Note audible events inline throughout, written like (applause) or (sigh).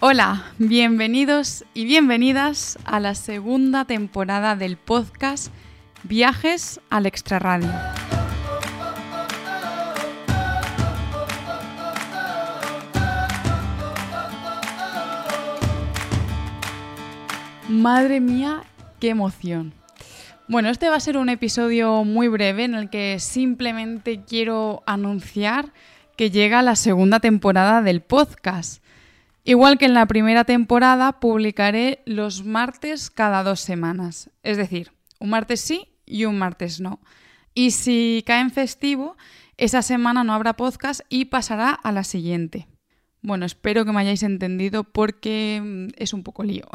Hola, bienvenidos y bienvenidas a la segunda temporada del podcast Viajes al Extrarradio. Madre mía, qué emoción. Bueno, este va a ser un episodio muy breve en el que simplemente quiero anunciar que llega la segunda temporada del podcast. Igual que en la primera temporada, publicaré los martes cada dos semanas. Es decir, un martes sí y un martes no. Y si cae en festivo, esa semana no habrá podcast y pasará a la siguiente. Bueno, espero que me hayáis entendido porque mm, es un poco lío.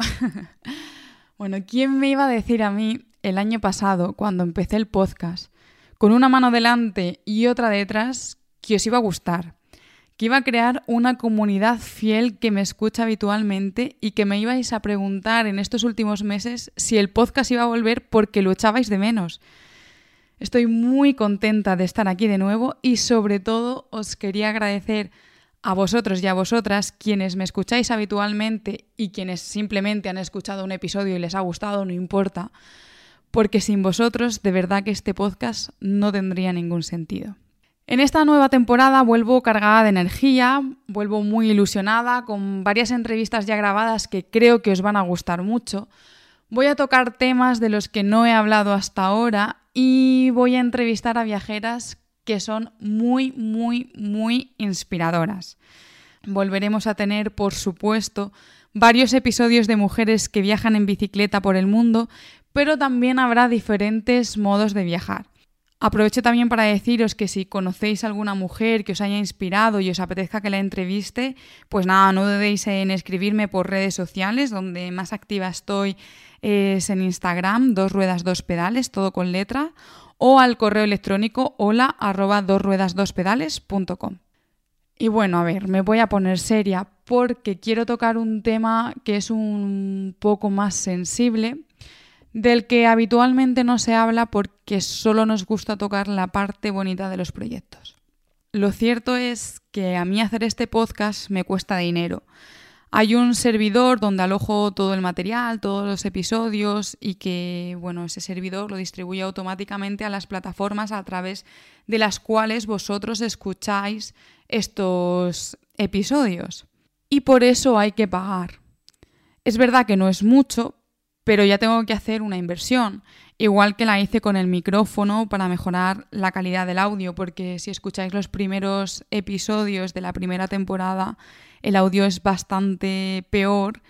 (laughs) bueno, ¿quién me iba a decir a mí el año pasado, cuando empecé el podcast, con una mano delante y otra detrás, que os iba a gustar? Que iba a crear una comunidad fiel que me escucha habitualmente y que me ibais a preguntar en estos últimos meses si el podcast iba a volver porque lo echabais de menos. Estoy muy contenta de estar aquí de nuevo y sobre todo os quería agradecer a vosotros y a vosotras quienes me escucháis habitualmente y quienes simplemente han escuchado un episodio y les ha gustado, no importa, porque sin vosotros de verdad que este podcast no tendría ningún sentido. En esta nueva temporada vuelvo cargada de energía, vuelvo muy ilusionada, con varias entrevistas ya grabadas que creo que os van a gustar mucho. Voy a tocar temas de los que no he hablado hasta ahora y voy a entrevistar a viajeras que son muy, muy, muy inspiradoras. Volveremos a tener, por supuesto, varios episodios de mujeres que viajan en bicicleta por el mundo, pero también habrá diferentes modos de viajar. Aprovecho también para deciros que si conocéis alguna mujer que os haya inspirado y os apetezca que la entreviste, pues nada, no dudéis en escribirme por redes sociales, donde más activa estoy es en Instagram, dos ruedas dos pedales, todo con letra, o al correo electrónico hola arroba dos ruedas dos pedales.com. Y bueno, a ver, me voy a poner seria porque quiero tocar un tema que es un poco más sensible del que habitualmente no se habla porque solo nos gusta tocar la parte bonita de los proyectos. Lo cierto es que a mí hacer este podcast me cuesta dinero. Hay un servidor donde alojo todo el material, todos los episodios y que, bueno, ese servidor lo distribuye automáticamente a las plataformas a través de las cuales vosotros escucháis estos episodios. Y por eso hay que pagar. Es verdad que no es mucho, pero ya tengo que hacer una inversión, igual que la hice con el micrófono para mejorar la calidad del audio, porque si escucháis los primeros episodios de la primera temporada, el audio es bastante peor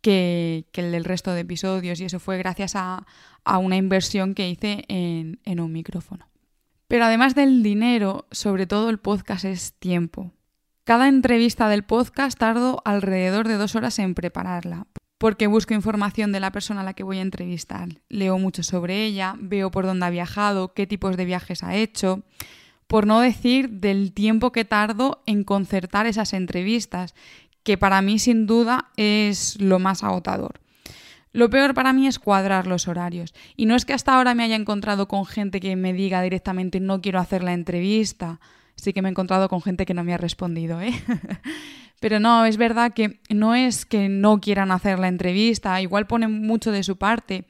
que, el del resto de episodios y eso fue gracias a, una inversión que hice en, en un micrófono. Pero además del dinero, sobre todo el podcast es tiempo. Cada entrevista del podcast tardo alrededor de dos horas en prepararla, porque busco información de la persona a la que voy a entrevistar. Leo mucho sobre ella, veo por dónde ha viajado, qué tipos de viajes ha hecho, por no decir del tiempo que tardo en concertar esas entrevistas, que para mí sin duda es lo más agotador. Lo peor para mí es cuadrar los horarios. Y no es que hasta ahora me haya encontrado con gente que me diga directamente no quiero hacer la entrevista. Sí que me he encontrado con gente que no me ha respondido, ¿eh? (laughs) Pero no, es verdad que no es que no quieran hacer la entrevista, igual ponen mucho de su parte,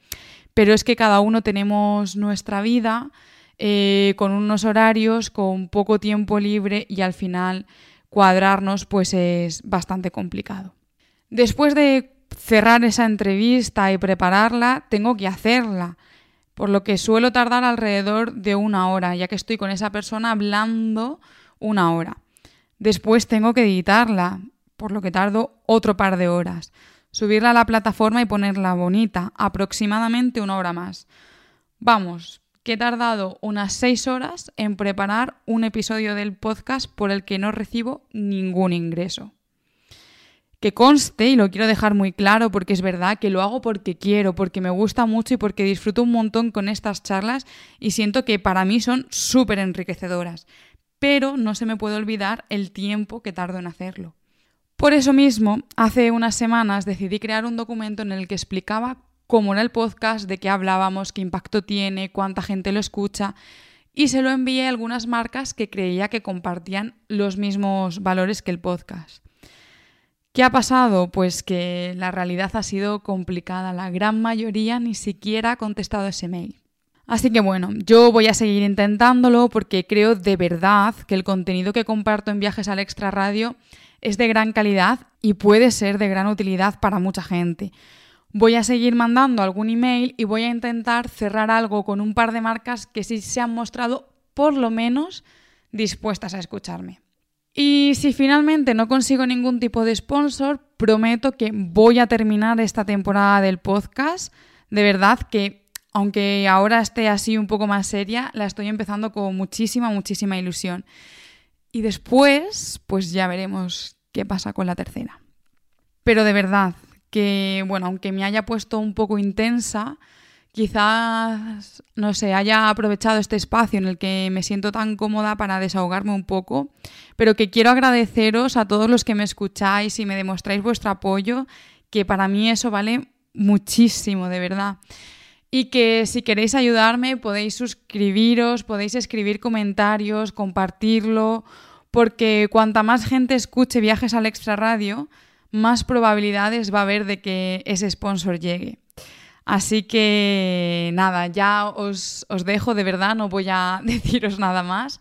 pero es que cada uno tenemos nuestra vida eh, con unos horarios, con poco tiempo libre y al final cuadrarnos pues es bastante complicado. Después de cerrar esa entrevista y prepararla, tengo que hacerla, por lo que suelo tardar alrededor de una hora, ya que estoy con esa persona hablando una hora. Después tengo que editarla, por lo que tardo otro par de horas. Subirla a la plataforma y ponerla bonita, aproximadamente una hora más. Vamos, que he tardado unas seis horas en preparar un episodio del podcast por el que no recibo ningún ingreso. Que conste, y lo quiero dejar muy claro porque es verdad que lo hago porque quiero, porque me gusta mucho y porque disfruto un montón con estas charlas y siento que para mí son súper enriquecedoras pero no se me puede olvidar el tiempo que tardo en hacerlo. Por eso mismo, hace unas semanas decidí crear un documento en el que explicaba cómo era el podcast, de qué hablábamos, qué impacto tiene, cuánta gente lo escucha, y se lo envié a algunas marcas que creía que compartían los mismos valores que el podcast. ¿Qué ha pasado? Pues que la realidad ha sido complicada. La gran mayoría ni siquiera ha contestado ese mail. Así que bueno, yo voy a seguir intentándolo porque creo de verdad que el contenido que comparto en Viajes al Extra Radio es de gran calidad y puede ser de gran utilidad para mucha gente. Voy a seguir mandando algún email y voy a intentar cerrar algo con un par de marcas que sí se han mostrado por lo menos dispuestas a escucharme. Y si finalmente no consigo ningún tipo de sponsor, prometo que voy a terminar esta temporada del podcast. De verdad que, aunque ahora esté así un poco más seria, la estoy empezando con muchísima, muchísima ilusión. Y después, pues ya veremos qué pasa con la tercera. Pero de verdad, que bueno, aunque me haya puesto un poco intensa, quizás, no sé, haya aprovechado este espacio en el que me siento tan cómoda para desahogarme un poco, pero que quiero agradeceros a todos los que me escucháis y me demostráis vuestro apoyo, que para mí eso vale muchísimo, de verdad. Y que si queréis ayudarme podéis suscribiros, podéis escribir comentarios, compartirlo, porque cuanta más gente escuche viajes al extra radio, más probabilidades va a haber de que ese sponsor llegue. Así que nada, ya os, os dejo de verdad, no voy a (laughs) deciros nada más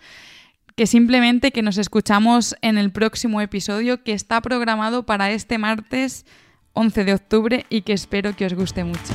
que simplemente que nos escuchamos en el próximo episodio que está programado para este martes 11 de octubre y que espero que os guste mucho.